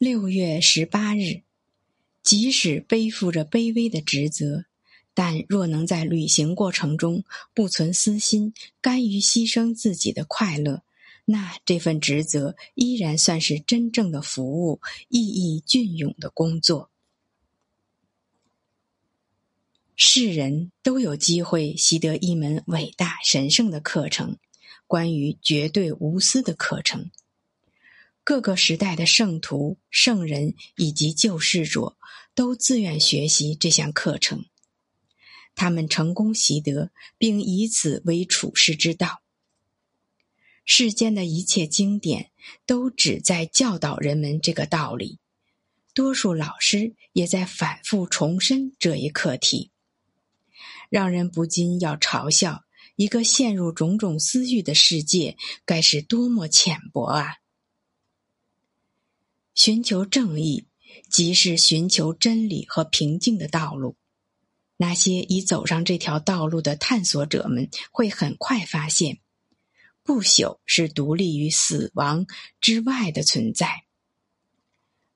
六月十八日，即使背负着卑微的职责，但若能在旅行过程中不存私心，甘于牺牲自己的快乐，那这份职责依然算是真正的服务，意义隽永的工作。世人都有机会习得一门伟大神圣的课程，关于绝对无私的课程。各个时代的圣徒、圣人以及救世者都自愿学习这项课程，他们成功习得，并以此为处世之道。世间的一切经典都旨在教导人们这个道理，多数老师也在反复重申这一课题，让人不禁要嘲笑：一个陷入种种私欲的世界，该是多么浅薄啊！寻求正义，即是寻求真理和平静的道路。那些已走上这条道路的探索者们，会很快发现，不朽是独立于死亡之外的存在，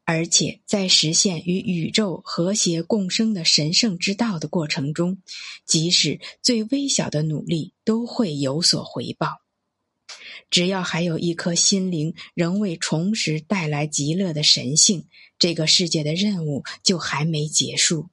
而且在实现与宇宙和谐共生的神圣之道的过程中，即使最微小的努力都会有所回报。只要还有一颗心灵仍未重拾带来极乐的神性，这个世界的任务就还没结束。